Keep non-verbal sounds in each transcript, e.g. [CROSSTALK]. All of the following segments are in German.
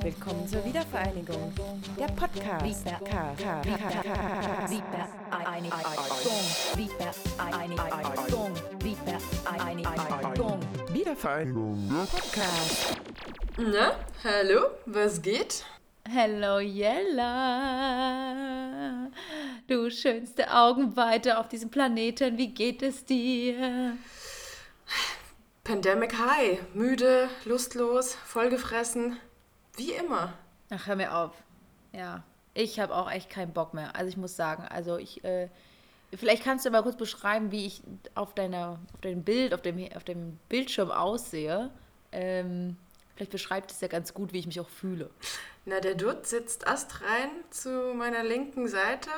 Willkommen zur Wiedervereinigung. Der Podcast. Wiedervereinigung. Der Podcast. Na, hallo, was geht? Hello Jella. Du schönste Augenweite auf diesem Planeten, wie geht es dir? Pandemic High. Müde, lustlos, vollgefressen. Wie immer. Ach, hör mir auf. Ja, ich habe auch echt keinen Bock mehr. Also ich muss sagen, also ich, äh, vielleicht kannst du mal kurz beschreiben, wie ich auf deiner, auf deinem Bild, auf dem, auf dem Bildschirm aussehe. Ähm, vielleicht beschreibt es ja ganz gut, wie ich mich auch fühle. Na, der Dutt sitzt astrein zu meiner linken Seite,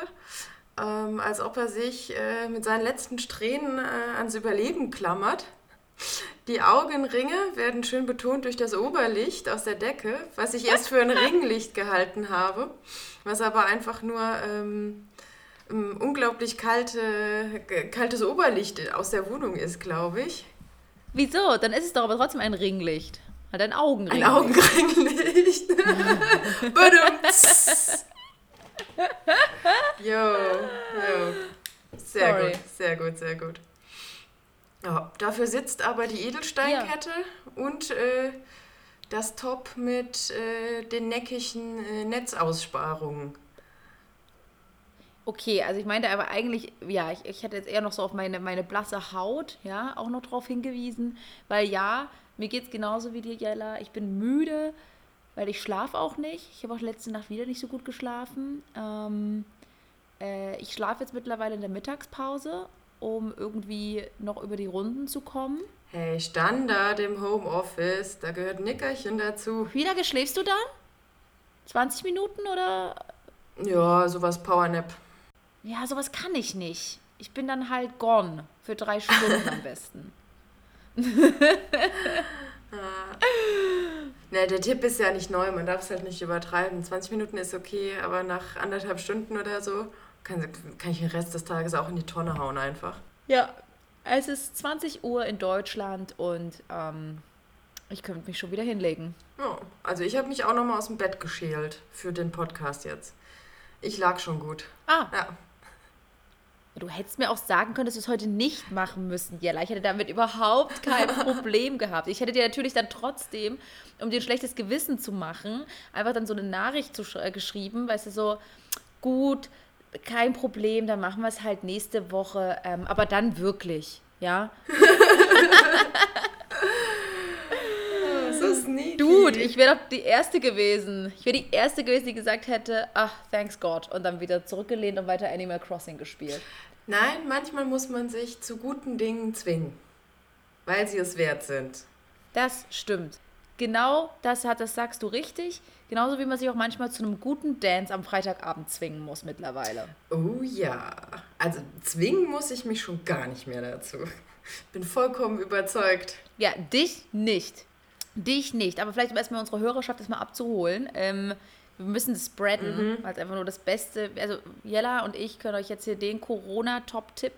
ähm, als ob er sich äh, mit seinen letzten Strähnen äh, ans Überleben klammert. Die Augenringe werden schön betont durch das Oberlicht aus der Decke, was ich erst für ein [LAUGHS] Ringlicht gehalten habe, was aber einfach nur ähm, ein unglaublich kalte, kaltes Oberlicht aus der Wohnung ist, glaube ich. Wieso? Dann ist es doch aber trotzdem ein Ringlicht. Halt ein Augenringlicht. Ein Augenringlicht. [LAUGHS] Jo, jo. Sehr Sorry. gut, sehr gut, sehr gut. Ja, dafür sitzt aber die Edelsteinkette und äh, das Top mit äh, den neckigen äh, Netzaussparungen. Okay, also ich meinte aber eigentlich, ja, ich, ich hätte jetzt eher noch so auf meine, meine blasse Haut, ja, auch noch drauf hingewiesen, weil ja, mir geht es genauso wie dir, Jella. Ich bin müde, weil ich schlafe auch nicht. Ich habe auch letzte Nacht wieder nicht so gut geschlafen. Ähm, äh, ich schlafe jetzt mittlerweile in der Mittagspause, um irgendwie noch über die Runden zu kommen. Hey, Standard im Homeoffice, da gehört Nickerchen dazu. Wie lange schläfst du dann? 20 Minuten oder? Ja, sowas Powernap. Ja, sowas kann ich nicht. Ich bin dann halt gone für drei Stunden am [LAUGHS] besten. Ne, der Tipp ist ja nicht neu, man darf es halt nicht übertreiben. 20 Minuten ist okay, aber nach anderthalb Stunden oder so kann, kann ich den Rest des Tages auch in die Tonne hauen einfach. Ja, es ist 20 Uhr in Deutschland und ähm, ich könnte mich schon wieder hinlegen. Ja, also ich habe mich auch nochmal aus dem Bett geschält für den Podcast jetzt. Ich lag schon gut. Ah, Ja. du hättest mir auch sagen können, dass wir es heute nicht machen müssen, Jella. Ich hätte damit überhaupt kein [LAUGHS] Problem gehabt. Ich hätte dir natürlich dann trotzdem, um dir ein schlechtes Gewissen zu machen, einfach dann so eine Nachricht zu, äh, geschrieben, weißt du, so, gut, kein Problem, dann machen wir es halt nächste Woche, ähm, aber dann wirklich, ja. So sneaky. Dude, ich wäre doch die Erste gewesen. Ich wäre die Erste gewesen, die gesagt hätte, ach, thanks God. Und dann wieder zurückgelehnt und weiter Animal Crossing gespielt. Nein, manchmal muss man sich zu guten Dingen zwingen, weil sie es wert sind. Das stimmt. Genau das hat, das sagst du richtig. Genauso wie man sich auch manchmal zu einem guten Dance am Freitagabend zwingen muss mittlerweile. Oh ja. Also zwingen muss ich mich schon gar nicht mehr dazu. Bin vollkommen überzeugt. Ja, dich nicht. Dich nicht. Aber vielleicht um erstmal unsere Hörerschaft erstmal abzuholen. Ähm, wir müssen das spreaden, weil es einfach nur das Beste. Also Jella und ich können euch jetzt hier den Corona-Top-Tipp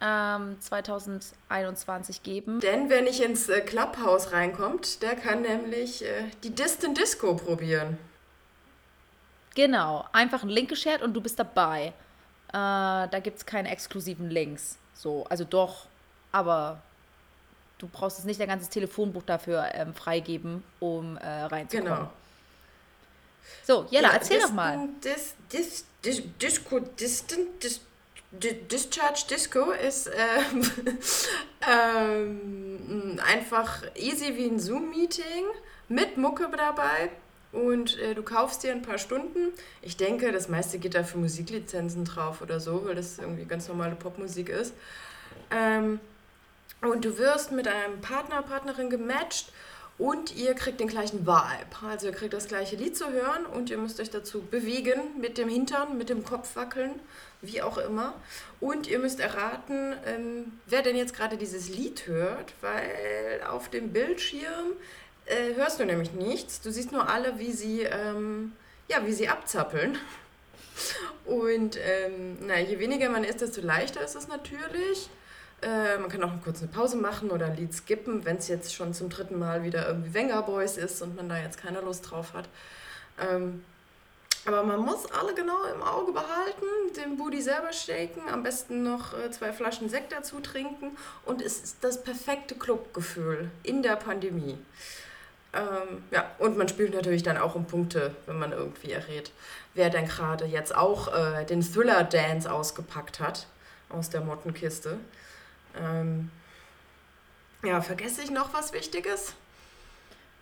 ähm, 2021 geben. Denn wer nicht ins äh, Clubhouse reinkommt, der kann nämlich äh, die Distant Disco probieren. Genau, einfach einen Link geshared und du bist dabei. Äh, da gibt es keine exklusiven Links. So, also doch, aber du brauchst jetzt nicht dein ganzes Telefonbuch dafür ähm, freigeben, um äh, reinzukommen. Genau. So, Jella, Ja, erzähl doch mal. Dis, dis, dis, Disco, Distant, dis, di- Discharge Disco ist ähm, [LAUGHS] ähm, einfach easy wie ein Zoom-Meeting mit Mucke dabei und äh, du kaufst dir ein paar Stunden. Ich denke, das meiste geht da für Musiklizenzen drauf oder so, weil das irgendwie ganz normale Popmusik ist. Ähm, und du wirst mit einem Partner, Partnerin gematcht und ihr kriegt den gleichen Vibe. Also ihr kriegt das gleiche Lied zu hören und ihr müsst euch dazu bewegen, mit dem Hintern, mit dem Kopf wackeln, wie auch immer. Und ihr müsst erraten, ähm, wer denn jetzt gerade dieses Lied hört, weil auf dem Bildschirm äh, hörst du nämlich nichts. Du siehst nur alle, wie sie, ähm, ja, wie sie abzappeln. [LAUGHS] Und ähm, na, je weniger man ist, desto leichter ist es natürlich. Äh, man kann auch kurz eine Pause machen oder ein Lied skippen, wenn es jetzt schon zum dritten Mal wieder irgendwie Wenger Boys ist und man da jetzt keine Lust drauf hat. Ähm, aber man muss alle genau im Auge behalten, den Booty selber shaken, am besten noch äh, zwei Flaschen Sekt dazu trinken und es ist das perfekte Clubgefühl in der Pandemie. Ähm, ja, und man spielt natürlich dann auch um Punkte, wenn man irgendwie errät, wer denn gerade jetzt auch äh, den Thriller-Dance ausgepackt hat aus der Mottenkiste. Ähm, ja, vergesse ich noch was Wichtiges?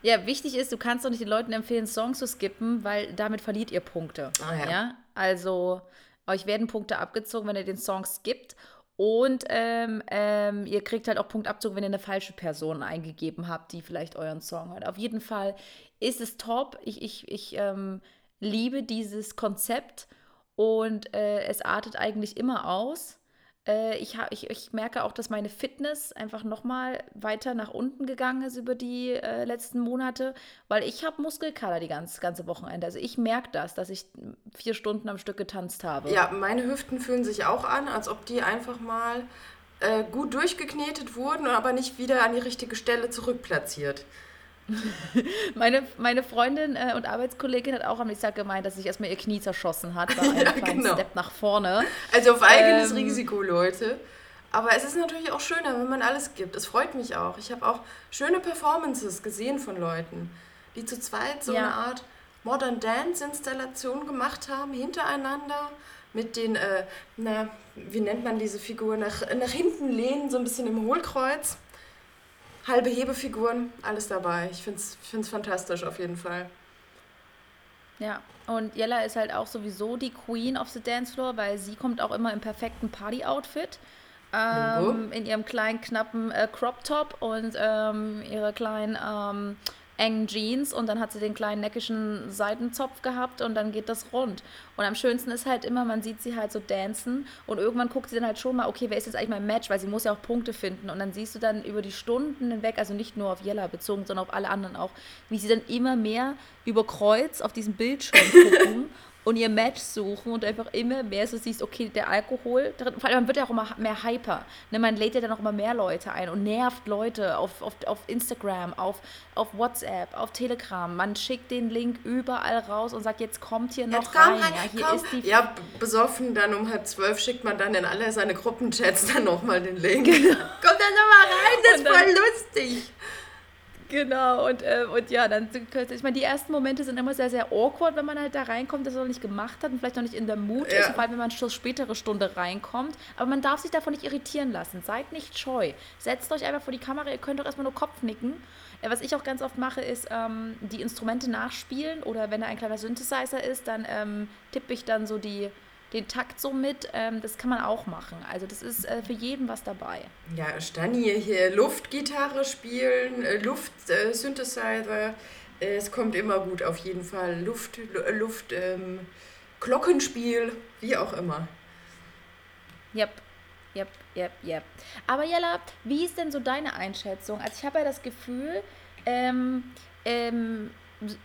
Ja, wichtig ist, du kannst doch nicht den Leuten empfehlen, Songs zu skippen, weil damit verliert ihr Punkte. Ah, ja. ja. Also, euch werden Punkte abgezogen, wenn ihr den Song skippt. Und ähm, ähm, ihr kriegt halt auch Punktabzug, wenn ihr eine falsche Person eingegeben habt, die vielleicht euren Song hört. Auf jeden Fall ist es top. Ich, ich, ich ähm, liebe dieses Konzept und äh, es artet eigentlich immer aus. Äh, ich, ich, ich merke auch, dass meine Fitness einfach nochmal weiter nach unten gegangen ist über die äh, letzten Monate, weil ich habe Muskelkater die ganze, ganze Wochenende. Also ich merke das, dass ich vier Stunden am Stück getanzt habe. Ja, meine Hüften fühlen sich auch an, als ob die einfach mal äh, gut durchgeknetet wurden, aber nicht wieder an die richtige Stelle zurückplatziert. Meine, meine Freundin äh, und Arbeitskollegin hat auch am nächsten Tag gemeint, dass sich erstmal ihr Knie zerschossen hat bei [LAUGHS] einem ja, genau. Step nach vorne. Also auf eigenes ähm, Risiko, Leute. Aber es ist natürlich auch schöner, wenn man alles gibt. Es freut mich auch. Ich habe auch schöne Performances gesehen von Leuten, die zu zweit so ja. eine Art Modern Dance-Installation gemacht haben, hintereinander mit den, äh, na, wie nennt man diese Figur, nach, nach hinten lehnen, so ein bisschen im Hohlkreuz halbe Hebefiguren, alles dabei. Ich finde es fantastisch auf jeden Fall. Ja, und Jella ist halt auch sowieso die Queen of the Dance Floor, weil sie kommt auch immer im perfekten Party-Outfit. Ähm, in ihrem kleinen, knappen äh, Crop-Top und ähm, ihre kleinen ähm, engen Jeans und dann hat sie den kleinen neckischen Seitenzopf gehabt und dann geht das rund. Und am schönsten ist halt immer, man sieht sie halt so dancen und irgendwann guckt sie dann halt schon mal, okay, wer ist jetzt eigentlich mein Match, weil sie muss ja auch Punkte finden und dann siehst du dann über die Stunden hinweg, also nicht nur auf Jella bezogen, sondern auf alle anderen auch, wie sie dann immer mehr über Kreuz auf diesem Bildschirm [LAUGHS] gucken und ihr Match suchen und einfach immer mehr so siehst, okay, der Alkohol, vor allem man wird ja auch immer mehr hyper. Ne? Man lädt ja dann auch immer mehr Leute ein und nervt Leute auf, auf, auf Instagram, auf, auf WhatsApp, auf Telegram. Man schickt den Link überall raus und sagt, jetzt kommt hier noch rein. rein. Ja, hier komm. ist die ja, besoffen dann um halb zwölf schickt man dann in alle seine Gruppenchats dann nochmal den Link. Genau. Kommt dann nochmal rein, das ist voll lustig. Genau, und, äh, und ja, dann, ich meine, die ersten Momente sind immer sehr, sehr awkward, wenn man halt da reinkommt, das er noch nicht gemacht hat und vielleicht noch nicht in der Mut ja. ist, vor allem wenn man schon spätere Stunde reinkommt. Aber man darf sich davon nicht irritieren lassen. Seid nicht scheu. Setzt euch einfach vor die Kamera, ihr könnt doch erstmal nur Kopf nicken. Äh, was ich auch ganz oft mache, ist ähm, die Instrumente nachspielen oder wenn da ein kleiner Synthesizer ist, dann ähm, tippe ich dann so die den Takt so mit. Ähm, das kann man auch machen. Also das ist äh, für jeden was dabei. Ja, Stani hier Luftgitarre spielen, äh, Luft-Synthesizer. Äh, es kommt immer gut auf jeden Fall. Luft, Luft, ähm, Glockenspiel, wie auch immer. Yep. Yep, yep, yep. Aber Jella, wie ist denn so deine Einschätzung? Also ich habe ja das Gefühl, ähm, ähm,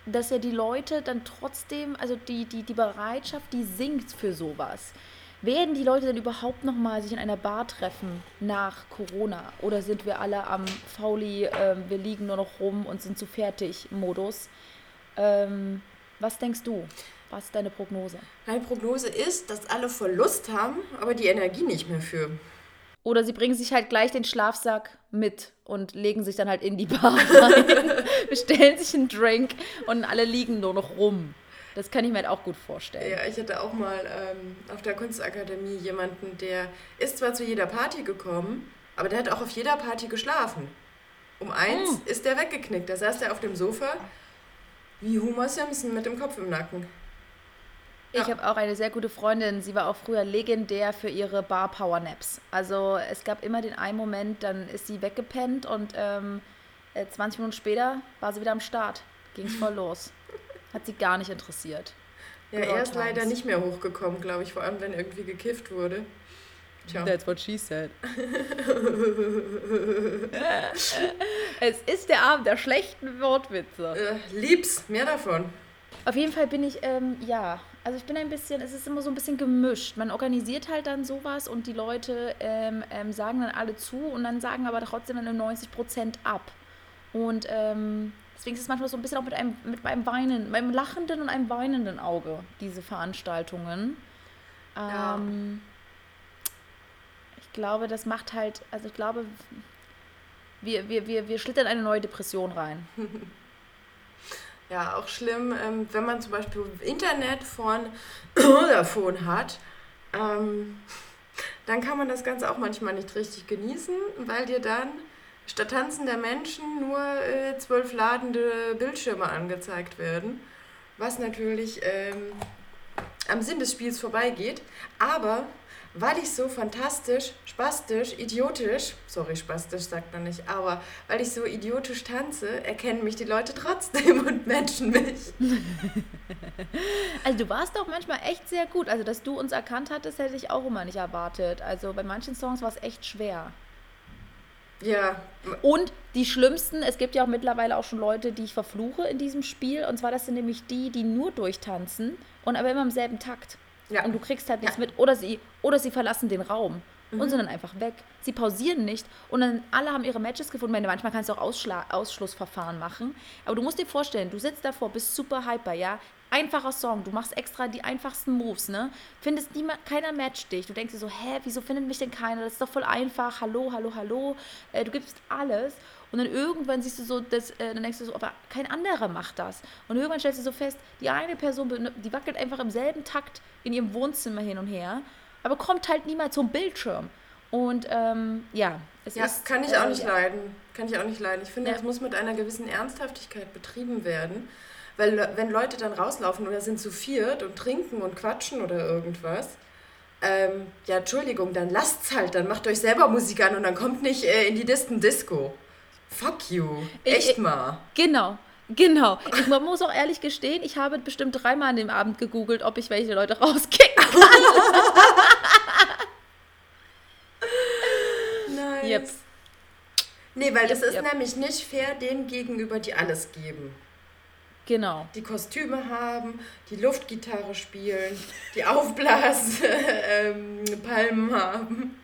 dass ja die Leute dann trotzdem, also die, die, die Bereitschaft, die sinkt für sowas. Werden die Leute denn überhaupt noch mal sich in einer Bar treffen nach Corona? Oder sind wir alle am Fauli, äh, wir liegen nur noch rum und sind zu fertig Modus? Ähm, was denkst du? Was ist deine Prognose? Meine Prognose ist, dass alle voll Lust haben, aber die Energie nicht mehr für. Oder sie bringen sich halt gleich den Schlafsack mit und legen sich dann halt in die Bar rein, [LAUGHS] bestellen sich einen Drink und alle liegen nur noch rum. Das kann ich mir halt auch gut vorstellen. Ja, ich hatte auch mal ähm, auf der Kunstakademie jemanden, der ist zwar zu jeder Party gekommen, aber der hat auch auf jeder Party geschlafen. Um eins oh. ist der weggeknickt. Da saß der auf dem Sofa wie Homer Simpson mit dem Kopf im Nacken. Ich habe auch eine sehr gute Freundin. Sie war auch früher legendär für ihre Bar-Power-Naps. Also es gab immer den einen Moment, dann ist sie weggepennt und ähm, 20 äh, Minuten später war sie wieder am Start. Ging es voll los. [LAUGHS] Hat sie gar nicht interessiert. Ja, er ist leider nicht mehr hochgekommen, glaube ich, vor allem wenn irgendwie gekifft wurde. Tja. That's what she said. [LAUGHS] es ist der Abend der schlechten Wortwitze. Äh, lieb's, mehr davon. Auf jeden Fall bin ich, ähm, ja, also ich bin ein bisschen, es ist immer so ein bisschen gemischt. Man organisiert halt dann sowas und die Leute ähm, ähm, sagen dann alle zu und dann sagen aber trotzdem dann 90 Prozent ab. Und ähm, deswegen ist es manchmal so ein bisschen auch mit einem, mit einem weinen, einem lachenden und einem weinenden Auge, diese Veranstaltungen. Ja. Ähm, ich glaube, das macht halt, also ich glaube, wir, wir, wir, wir schlittern eine neue Depression rein. [LAUGHS] Ja, auch schlimm, ähm, wenn man zum Beispiel Internet von [CLEARS THROAT] Vodafone hat, ähm, dann kann man das Ganze auch manchmal nicht richtig genießen, weil dir dann statt tanzender Menschen nur äh, zwölf ladende Bildschirme angezeigt werden, was natürlich ähm, am Sinn des Spiels vorbeigeht. Aber weil ich so fantastisch, spastisch, idiotisch, sorry, spastisch sagt man nicht, aber weil ich so idiotisch tanze, erkennen mich die Leute trotzdem [LAUGHS] und matchen mich. [LAUGHS] Also du warst doch manchmal echt sehr gut. Also dass du uns erkannt hattest, hätte ich auch immer nicht erwartet. Also bei manchen Songs war es echt schwer. Ja. Und die schlimmsten, es gibt ja auch mittlerweile auch schon Leute, die ich verfluche in diesem Spiel. Und zwar, das sind nämlich die, die nur durchtanzen und aber immer im selben Takt. Ja. Und du kriegst halt nichts ja. mit. Oder sie, oder sie verlassen den Raum mhm. und sind dann einfach weg. Sie pausieren nicht und dann alle haben ihre Matches gefunden. Meine, manchmal kannst du auch Ausschla Ausschlussverfahren machen. Aber du musst dir vorstellen, du sitzt davor, bist super hyper, ja. Einfacher Song, du machst extra die einfachsten Moves, ne? Findest niemand, keiner matcht dich. Du denkst dir so, hä, wieso findet mich denn keiner? Das ist doch voll einfach. Hallo, hallo, hallo. Äh, du gibst alles. Und dann irgendwann siehst du so, das, äh, dann denkst du so, aber kein anderer macht das. Und irgendwann stellst du so fest, die eine Person, die wackelt einfach im selben Takt in ihrem Wohnzimmer hin und her, aber kommt halt niemals zum Bildschirm. Und ähm, ja, es ja, ist. Kann ich auch äh, nicht leiden. Kann ich auch nicht leiden. Ich finde, ja. das muss mit einer gewissen Ernsthaftigkeit betrieben werden. Weil wenn Leute dann rauslaufen oder sind zu viert und trinken und quatschen oder irgendwas, ähm, ja, Entschuldigung, dann lasst's halt, dann macht euch selber Musik an und dann kommt nicht äh, in die Disten Disco. Fuck you. Echt ich, mal. Genau. Genau. Ich man muss auch ehrlich gestehen, ich habe bestimmt dreimal an dem Abend gegoogelt, ob ich welche Leute rauskicken [LAUGHS] kann. nice. Yep. Nee, weil yep, das ist yep. nämlich nicht fair denen gegenüber, die alles geben. Genau. Die Kostüme haben, die Luftgitarre spielen, die Aufblaspalmen [LAUGHS] ähm, haben.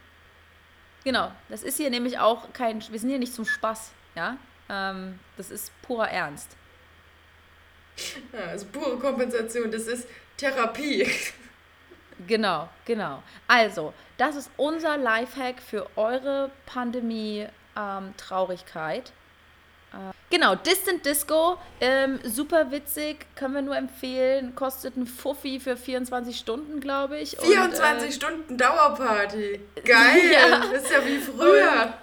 Genau, das ist hier nämlich auch kein, wir sind hier nicht zum Spaß, ja. Ähm, das ist purer Ernst. Ja, also pure Kompensation, das ist Therapie. [LAUGHS] Genau, genau. Also, das ist unser Lifehack für eure Pandemie-Traurigkeit. Ähm, genau, Distant Disco, ähm, super witzig, können wir nur empfehlen. Kostet ein Fuffi für 24 Stunden, glaube ich. 24 und, äh, Stunden Dauerparty. [LAUGHS] Geil, ja. das ist ja wie früher.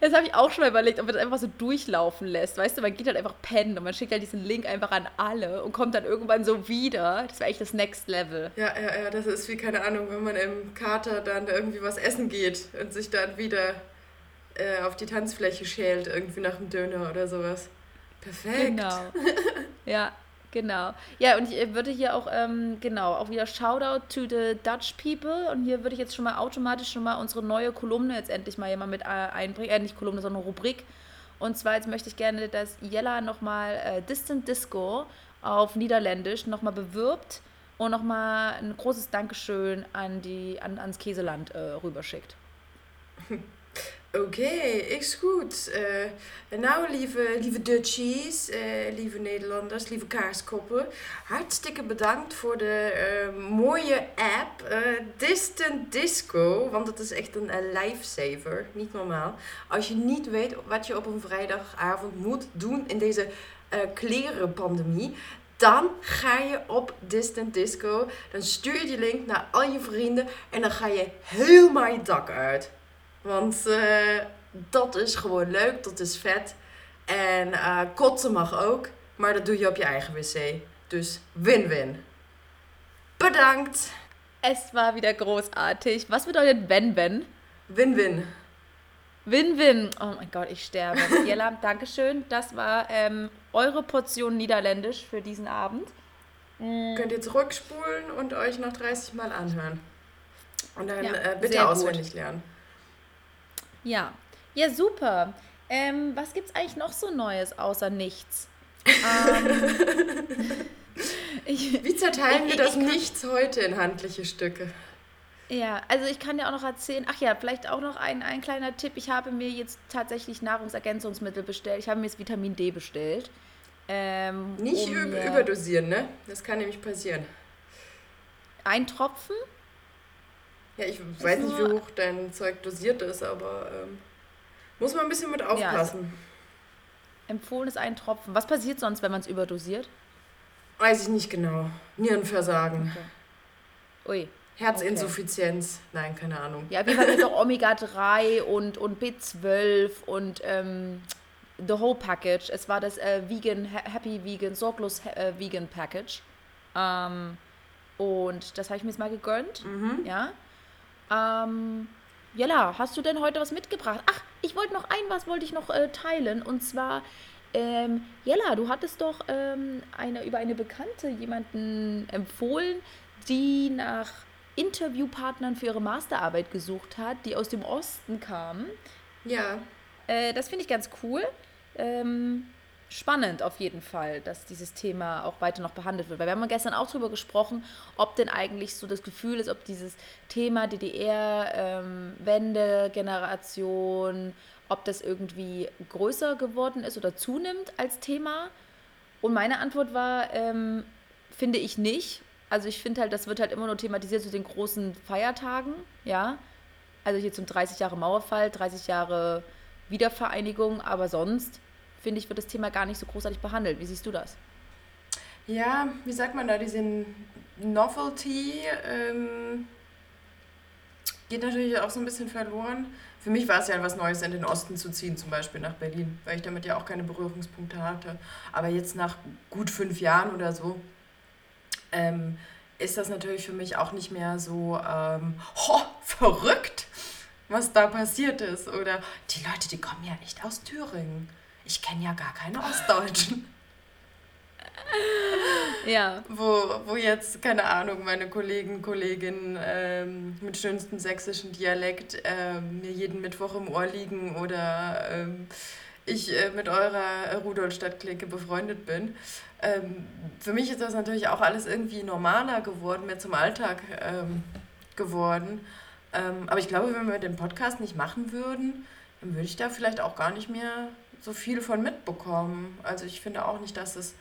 Das habe ich auch schon mal überlegt, ob man das einfach so durchlaufen lässt. Weißt du, man geht halt einfach pennen und man schickt halt diesen Link einfach an alle und kommt dann irgendwann so wieder. Das wäre echt das Next Level. Ja, ja, ja, das ist wie, keine Ahnung, wenn man im Kater dann irgendwie was essen geht und sich dann wieder äh, auf die Tanzfläche schält, irgendwie nach dem Döner oder sowas. Perfekt. Genau. [LAUGHS] ja, genau. Ja, und ich würde hier auch, ähm, genau, auch wieder Shoutout to the Dutch People. Und hier würde ich jetzt schon mal automatisch schon mal unsere neue Kolumne jetzt endlich mal jemand mit äh, einbringen. Äh, nicht Kolumne, sondern Rubrik. Und zwar jetzt möchte ich gerne, dass Jella nochmal äh, Distant Disco auf Niederländisch nochmal bewirbt und nochmal ein großes Dankeschön an die, an, ans Käseland äh, rüberschickt. [LAUGHS] Oké, is goed. Uh, nou, lieve, lieve Dutchies, uh, lieve Nederlanders, lieve kaarskoppen. Hartstikke bedankt voor de uh, mooie app Distant Disco. Want het is echt een lifesaver. Niet normaal. Als je niet weet wat je op een vrijdagavond moet doen in deze klerenpandemie. Dan ga je op Distant Disco. Dan stuur je die link naar al je vrienden. En dan ga je helemaal je dak uit. Want uh, dat is gewoon leuk, dat is vet. En uh, kotsen mag ook, maar dat doe je op je eigen wc. Dus win-win. Bedankt. Es war wieder großartig. Was bedeutet wenn-wenn? Win-win. Win-win. Oh mein Gott, ich sterbe. [LAUGHS] Jella, Dankeschön. Das war ähm, eure Portion Niederländisch für diesen Abend. Mm. Könnt ihr zurückspulen und euch noch 30 Mal anhören. Und dann ja, äh, bitte auswendig gut. lernen. Ja, ja, super. Ähm, was es eigentlich noch so Neues außer nichts? ähm, Ich, Wie zerteilen wir das Nichts heute in handliche Stücke? Ja, also ich kann dir auch noch erzählen, ach ja, vielleicht auch noch ein, ein kleiner Tipp. Ich habe mir jetzt tatsächlich Nahrungsergänzungsmittel bestellt. Ich habe mir jetzt Vitamin D bestellt. Ähm, Nicht um, überdosieren, ne? Das kann nämlich passieren. Ein Tropfen? Ja, ich weiß nicht, wie hoch dein Zeug dosiert ist, aber ähm, muss man ein bisschen mit aufpassen. Ja, also empfohlen ist ein Tropfen. Was passiert sonst, wenn man es überdosiert? Weiß ich nicht genau. Nierenversagen. Okay. Ui. Herzinsuffizienz. Okay. Nein, keine Ahnung. Ja, wir haben jetzt auch Omega-3 und, und B12 und ähm, The Whole Package. Es war das äh, Vegan, Happy Vegan, sorglos äh, Vegan Package. Ähm, und das habe ich mir jetzt mal gegönnt. Mhm. Ja. Ähm, Jella, hast du denn heute was mitgebracht? Ach, ich wollte noch ein was wollte ich noch äh, teilen. Und zwar, ähm, Jella, du hattest doch ähm, eine, über eine Bekannte jemanden empfohlen, die nach Interviewpartnern für ihre Masterarbeit gesucht hat, die aus dem Osten kamen. Ja. Äh, das finde ich ganz cool. Ähm, spannend auf jeden Fall, dass dieses Thema auch weiter noch behandelt wird. Weil wir haben gestern auch darüber gesprochen, ob denn eigentlich so das Gefühl ist, ob dieses Thema DDR, ähm, Wende, Generation, ob das irgendwie größer geworden ist oder zunimmt als Thema. Und meine Antwort war, ähm, finde ich nicht. Also ich finde halt, das wird halt immer nur thematisiert zu den großen Feiertagen, ja. Also hier zum 30 Jahre Mauerfall, 30 Jahre Wiedervereinigung, aber sonst finde ich, wird das Thema gar nicht so großartig behandelt. Wie siehst du das? Ja, wie sagt man da, diese Novelty ähm, geht natürlich auch so ein bisschen verloren. Für mich war es ja was Neues, in den Osten zu ziehen, zum Beispiel nach Berlin, weil ich damit ja auch keine Berührungspunkte hatte. Aber jetzt nach gut fünf Jahren oder so ähm, ist das natürlich für mich auch nicht mehr so ähm, ho, [LAUGHS] verrückt, was da passiert ist. Oder die Leute, die kommen ja nicht aus Thüringen. Ich kenne ja gar keine Ostdeutschen. [LAUGHS] Ja. Wo, wo jetzt, keine Ahnung, meine Kollegen, Kolleginnen ähm, mit schönstem sächsischen Dialekt ähm, mir jeden Mittwoch im Ohr liegen oder ähm, ich äh, mit eurer Rudolstadt-Clique befreundet bin. Ähm, für mich ist das natürlich auch alles irgendwie normaler geworden, mehr zum Alltag ähm, geworden. Ähm, aber ich glaube, wenn wir den Podcast nicht machen würden, dann würde ich da vielleicht auch gar nicht mehr so viel von mitbekommen. Also ich finde auch nicht, dass es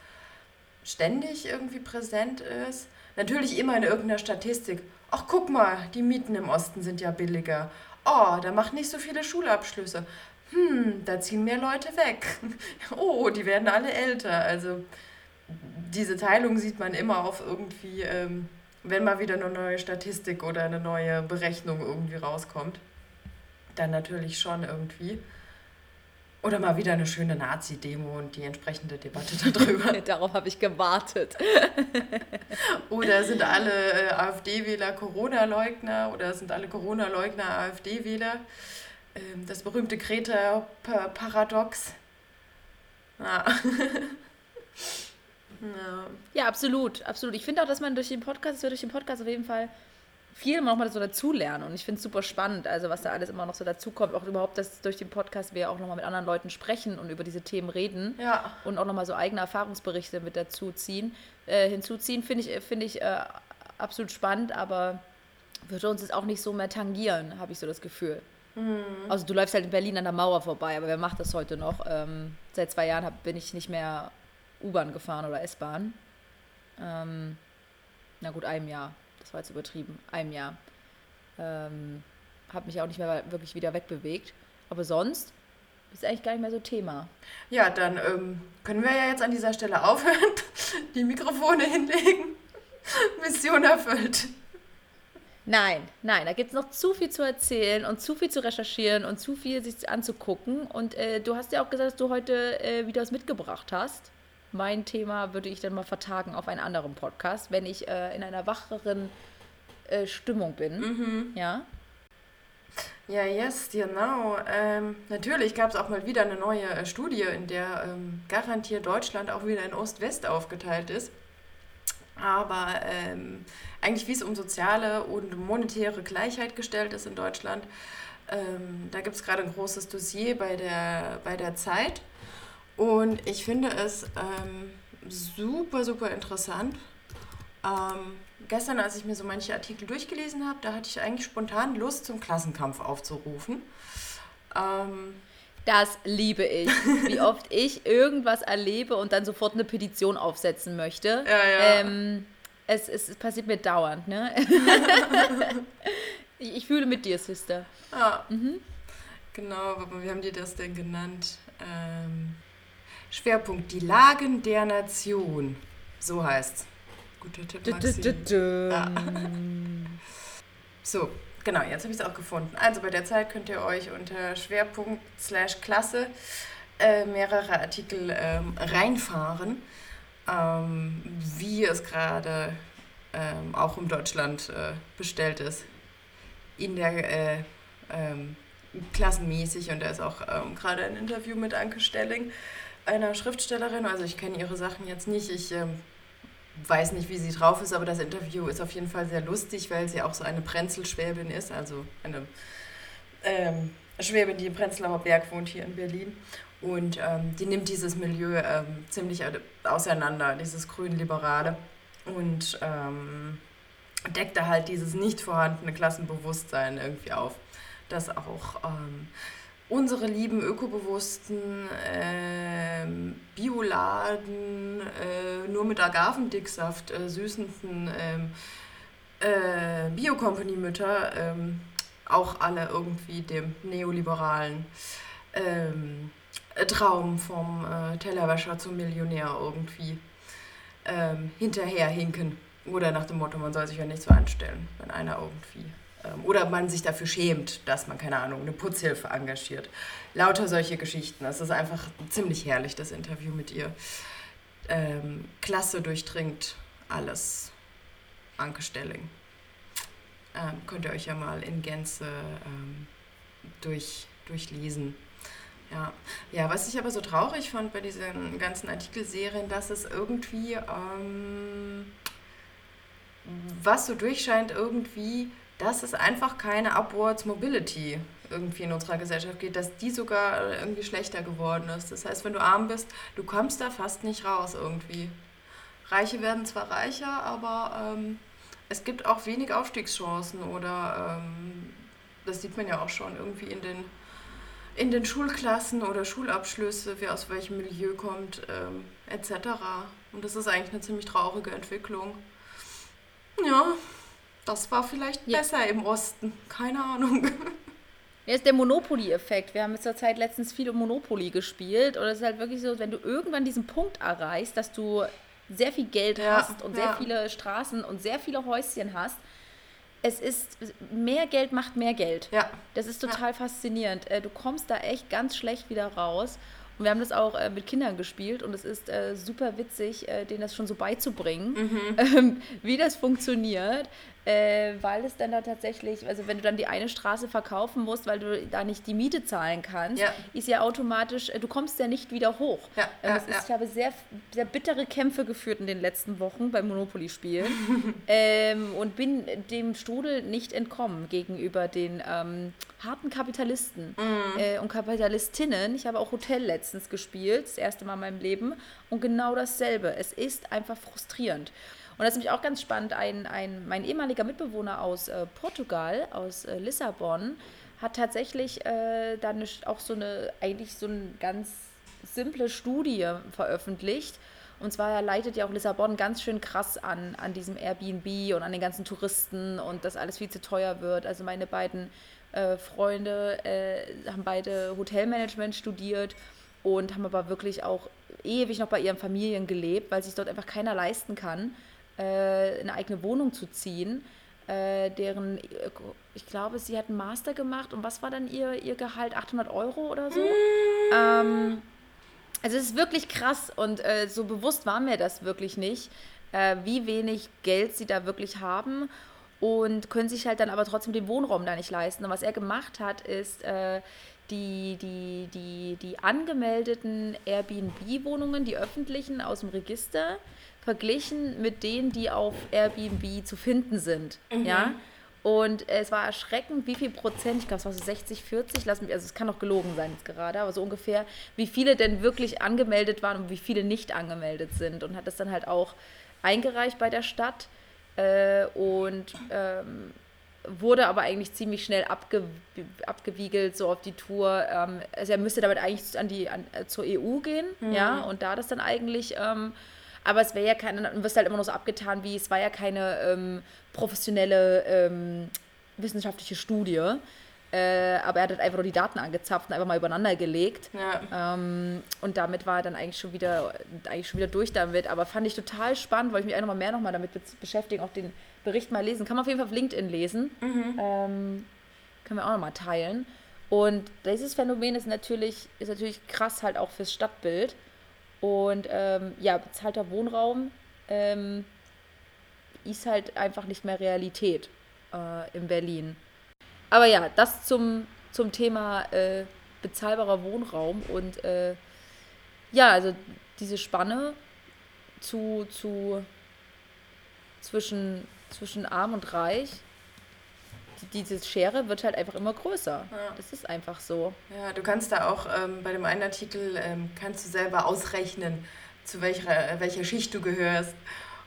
ständig irgendwie präsent ist. Natürlich immer in irgendeiner Statistik. Ach, guck mal, die Mieten im Osten sind ja billiger. Oh, da macht nicht so viele Schulabschlüsse. Hm, da ziehen mehr Leute weg. [LAUGHS] Oh, die werden alle älter. Also diese Teilung sieht man immer auf irgendwie, ähm, wenn mal wieder eine neue Statistik oder eine neue Berechnung irgendwie rauskommt. Dann natürlich schon irgendwie. Oder mal wieder eine schöne Nazi-Demo und die entsprechende Debatte [LAUGHS] darüber. [LAUGHS] Darauf habe ich gewartet. [LAUGHS] oder sind alle äh, AfD-Wähler Corona-Leugner oder sind alle Corona-Leugner AfD-Wähler? Ähm, das berühmte Greta-Paradox. Ja. ja. ja, absolut, absolut. Ich finde auch, dass man durch den Podcast, durch den Podcast auf jeden Fall viel immer noch mal so dazulernen und ich finde es super spannend, also was da alles immer noch so dazukommt, auch überhaupt, dass durch den Podcast wir auch noch mal mit anderen Leuten sprechen und über diese Themen reden ja. und auch noch mal so eigene Erfahrungsberichte mit dazuziehen, äh, hinzuziehen, finde ich, finde ich äh, absolut spannend, aber würde uns jetzt auch nicht so mehr tangieren, habe ich so das Gefühl. Mhm. Also du läufst halt in Berlin an der Mauer vorbei, aber wer macht das heute noch? Ähm, seit zwei Jahren hab, bin ich nicht mehr U-Bahn gefahren oder S-Bahn. Ähm, na gut, einem Jahr das war jetzt übertrieben, einem Jahr. Ähm, habe mich auch nicht mehr wirklich wieder wegbewegt. Aber sonst ist eigentlich gar nicht mehr so Thema. Ja, dann ähm, können wir ja jetzt an dieser Stelle aufhören, [LAUGHS] die Mikrofone hinlegen. [LAUGHS] Mission erfüllt. Nein, nein, da gibt es noch zu viel zu erzählen und zu viel zu recherchieren und zu viel sich anzugucken. Und äh, du hast ja auch gesagt, dass du heute äh, wieder was mitgebracht hast. Mein Thema würde ich dann mal vertagen auf einen anderen Podcast, wenn ich äh, in einer wacheren äh, Stimmung bin. Mhm. Ja. Ja, yes, genau. Ähm, natürlich gab es auch mal wieder eine neue äh, Studie, in der ähm, garantiert Deutschland auch wieder in Ost-West aufgeteilt ist. Aber ähm, eigentlich, wie es um soziale und monetäre Gleichheit gestellt ist in Deutschland, ähm, da gibt es gerade ein großes Dossier bei der, bei der Zeit. Und ich finde es ähm, super, super interessant. Ähm, gestern, als ich mir so manche Artikel durchgelesen habe, da hatte ich eigentlich spontan Lust, zum Klassenkampf aufzurufen. Ähm, das liebe ich. Wie oft ich irgendwas erlebe und dann sofort eine Petition aufsetzen möchte. Ja, ja. Ähm, es, es, es, passiert mir dauernd, ne? [LAUGHS] ich, ich, fühle mit dir, Sister. Ja. Mhm. Genau, wie haben die das denn genannt? Ähm, Schwerpunkt, die Lagen der Nation. So heißt's. Guter Tipp, Maxi. Ja. So, genau, jetzt habe ich es auch gefunden. Also bei der Zeit könnt ihr euch unter Schwerpunkt slash Klasse äh, mehrere Artikel ähm, reinfahren, ähm, wie es gerade ähm, auch um Deutschland äh, bestellt ist. In der äh, ähm, klassenmäßig und da ist auch ähm, gerade ein Interview mit Anke Stelling, einer Schriftstellerin. Also ich kenne ihre Sachen jetzt nicht. Ich ähm, weiß nicht, wie sie drauf ist, aber das Interview ist auf jeden Fall sehr lustig, weil sie auch so eine Prenzelschwäbin ist, also eine ähm, Schwäbin, die im Prenzlauer Berg wohnt, hier in Berlin. Und ähm, die nimmt dieses Milieu ähm, ziemlich auseinander, dieses grün-liberale. Und ähm, deckt da halt dieses nicht vorhandene Klassenbewusstsein irgendwie auf, das auch ähm, unsere lieben ökobewussten äh, Bioladen, äh, nur mit Agavendicksaft äh, süßenden ähm, äh, Bio-Company-Mütter ähm, auch alle irgendwie dem neoliberalen ähm, Traum vom äh, Tellerwäscher zum Millionär irgendwie hinterherhinken. Oder nach dem Motto, man soll sich ja nichts so anstellen, wenn einer irgendwie oder man sich dafür schämt, dass man, keine Ahnung, eine Putzhilfe engagiert. Lauter solche Geschichten. Es ist einfach ziemlich herrlich, das Interview mit ihr. Ähm, klasse durchdringt alles. Anke Stelling. Ähm, könnt ihr euch ja mal in Gänze ähm, durch, durchlesen. Ja. ja, was ich aber so traurig fand bei diesen ganzen Artikelserien, dass es irgendwie, ähm, was so durchscheint, irgendwie dass es einfach keine Upwards Mobility irgendwie in unserer Gesellschaft geht, dass die sogar irgendwie schlechter geworden ist. Das heißt, wenn du arm bist, du kommst da fast nicht raus irgendwie. Reiche werden zwar reicher, aber ähm, es gibt auch wenig Aufstiegschancen oder ähm, das sieht man ja auch schon irgendwie in den, in den Schulklassen oder Schulabschlüsse, wer aus welchem Milieu kommt, ähm, etc. Und das ist eigentlich eine ziemlich traurige Entwicklung. Ja, das war vielleicht ja. besser im Osten. Keine Ahnung. [LAUGHS] Ja, ist der Monopoly-Effekt. Wir haben zur Zeit letztens viel Monopoly gespielt. Und es ist halt wirklich so, wenn du irgendwann diesen Punkt erreichst, dass du sehr viel Geld ja, hast und sehr viele Straßen und sehr viele Häuschen hast, es ist, mehr Geld macht mehr Geld. Ja. Das ist total faszinierend. Äh, du kommst da echt ganz schlecht wieder raus. Und wir haben das auch äh, mit Kindern gespielt und es ist äh, super witzig, äh, denen das schon so beizubringen, mhm. [LAUGHS] ähm, wie das funktioniert äh, weil es dann da tatsächlich, also wenn du dann die eine Straße verkaufen musst, weil du da nicht die Miete zahlen kannst, ja. ist ja automatisch, äh, du kommst ja nicht wieder hoch. Ja, ähm, ja, ist, Ich habe sehr, sehr bittere Kämpfe geführt in den letzten Wochen beim Monopoly-Spielen [LAUGHS] ähm, und bin dem Strudel nicht entkommen gegenüber den ähm, harten Kapitalisten mhm. äh, und Kapitalistinnen. Ich habe auch Hotel letztens gespielt, das erste Mal in meinem Leben und genau dasselbe. Es ist einfach frustrierend. Und das ist nämlich auch ganz spannend. Ein, ein, mein ehemaliger Mitbewohner aus äh, Portugal, aus äh, Lissabon, hat tatsächlich äh, dann auch so eine, eigentlich so eine ganz simple Studie veröffentlicht. Und zwar leitet ja auch Lissabon ganz schön krass an, an diesem Airbnb und an den ganzen Touristen und dass alles viel zu teuer wird. Also meine beiden äh, Freunde äh, haben beide Hotelmanagement studiert und haben aber wirklich auch ewig noch bei ihren Familien gelebt, weil sich dort einfach keiner leisten kann äh, eine eigene Wohnung zu ziehen. Äh, deren, ich glaube, sie hat einen Master gemacht und was war dann ihr, ihr Gehalt? 800 Euro oder so? Mm. Ähm, also es ist wirklich krass und äh, so bewusst war mir das wirklich nicht, äh, wie wenig Geld sie da wirklich haben und können sich halt dann aber trotzdem den Wohnraum da nicht leisten. Und was er gemacht hat, ist äh, die, die, die, die angemeldeten Airbnb-Wohnungen, die öffentlichen aus dem Register, verglichen mit denen, die auf Airbnb zu finden sind. Mhm. Ja. Und es war erschreckend, wie viel Prozent, ich glaube, es war so 60, 40, lass mich, also es kann doch gelogen sein jetzt gerade, aber so ungefähr, wie viele denn wirklich angemeldet waren und wie viele nicht angemeldet sind. Und hat das dann halt auch eingereicht bei der Stadt äh, und ähm, wurde aber eigentlich ziemlich schnell abge abgewiegelt, so auf die Tour. Ähm, also er müsste damit eigentlich an die, an, äh, zur EU gehen, mhm. ja, und da das dann eigentlich, ähm, aber es wäre ja keine, dann wirst halt immer noch so abgetan, wie es war ja keine ähm, professionelle ähm, wissenschaftliche Studie. Äh, aber er hat halt einfach nur die Daten angezapft und einfach mal übereinander gelegt. Ja. Ähm, und damit war er dann eigentlich schon wieder eigentlich schon wieder durch damit. Aber fand ich total spannend, weil ich mich einfach mal mehr nochmal damit beschäftigen, auch den Bericht mal lesen. Kann man auf jeden Fall auf LinkedIn lesen. Mhm. Ähm, können wir auch nochmal teilen. Und dieses Phänomen ist natürlich, ist natürlich krass halt auch fürs Stadtbild. Und ähm, ja, bezahlter Wohnraum ähm, ist halt einfach nicht mehr Realität äh, in Berlin. Aber ja, das zum, zum Thema äh, bezahlbarer Wohnraum und äh, ja, also diese Spanne zu, zu zwischen, zwischen arm und reich, diese Schere wird halt einfach immer größer. Ja. Das ist einfach so. Ja, du kannst da auch ähm, bei dem einen Artikel, ähm, kannst du selber ausrechnen, zu welcher, welcher Schicht du gehörst.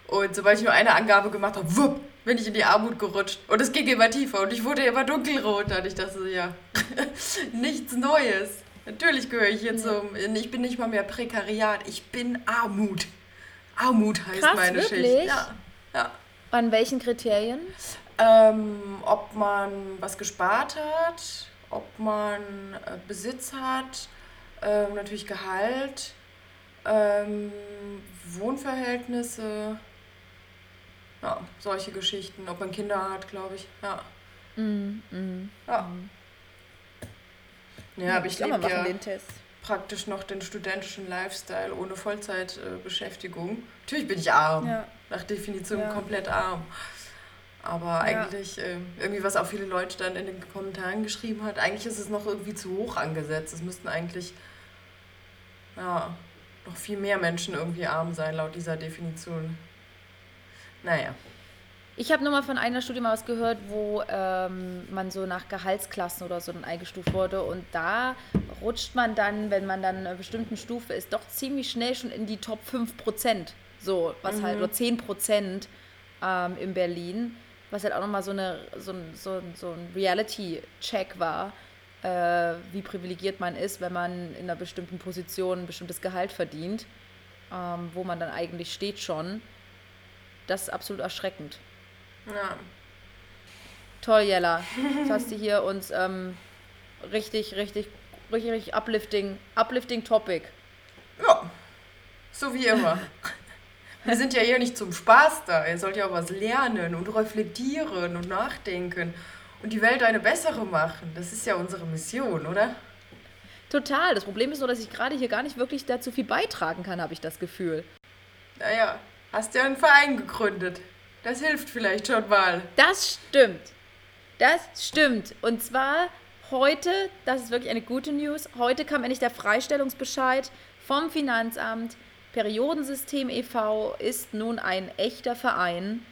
Und sobald ich nur eine Angabe gemacht habe, wupp, bin ich in die Armut gerutscht. Und es ging immer tiefer und ich wurde immer dunkelrot. Und ich dachte so, ja, [LAUGHS] nichts Neues. Natürlich gehöre ich hier zum. Ich bin nicht mal mehr Prekariat, ich bin Armut. Armut heißt Krass, meine wirklich? Schicht. Ja, ja. An welchen Kriterien? Ähm, ob man was gespart hat, ob man äh, Besitz hat, ähm, natürlich Gehalt, ähm, Wohnverhältnisse. Ja, solche Geschichten. Ob man Kinder hat, glaube ich. Ja. Mm, mm, ja. Mm. Ja, aber ich lebe ja praktisch noch den studentischen Lifestyle ohne Vollzeitbeschäftigung. Natürlich bin ich arm. Ja. Nach Definition komplett arm. Aber eigentlich, äh, irgendwie, was auch viele Leute dann in den Kommentaren geschrieben hat, eigentlich ist es noch irgendwie zu hoch angesetzt. Es müssten eigentlich, ja, noch viel mehr Menschen irgendwie arm sein, laut dieser Definition. Naja. Ich habe nur mal von einer Studie mal was gehört, wo ähm, man so nach Gehaltsklassen oder so dann eingestuft wurde. Und da rutscht man dann, wenn man dann in einer bestimmten Stufe ist, doch ziemlich schnell schon in die Top 5 Prozent. So, was mhm. halt, oder 10 Prozent ähm, in Berlin. Was halt auch nochmal so, eine, so, so, so ein Reality-Check war, äh, wie privilegiert man ist, wenn man in einer bestimmten Position ein bestimmtes Gehalt verdient, ähm, wo man dann eigentlich steht schon das ist absolut erschreckend. Ja. Toll, Jella. Jetzt hast du hier uns ähm, richtig, richtig, richtig, richtig uplifting, uplifting Topic. Ja, so wie immer. Wir sind ja hier nicht zum Spaß da. Ihr sollt ja auch was lernen und reflektieren und nachdenken und die Welt eine bessere machen. Das ist ja unsere Mission, oder? Total. Das Problem ist nur, dass ich gerade hier gar nicht wirklich dazu viel beitragen kann, habe ich das Gefühl. Naja, Hast ja einen Verein gegründet. Das hilft vielleicht schon mal. Das stimmt. Das stimmt. Und zwar heute, das ist wirklich eine gute News, heute kam endlich der Freistellungsbescheid vom Finanzamt. Periodensystem e.V. ist nun ein echter Verein.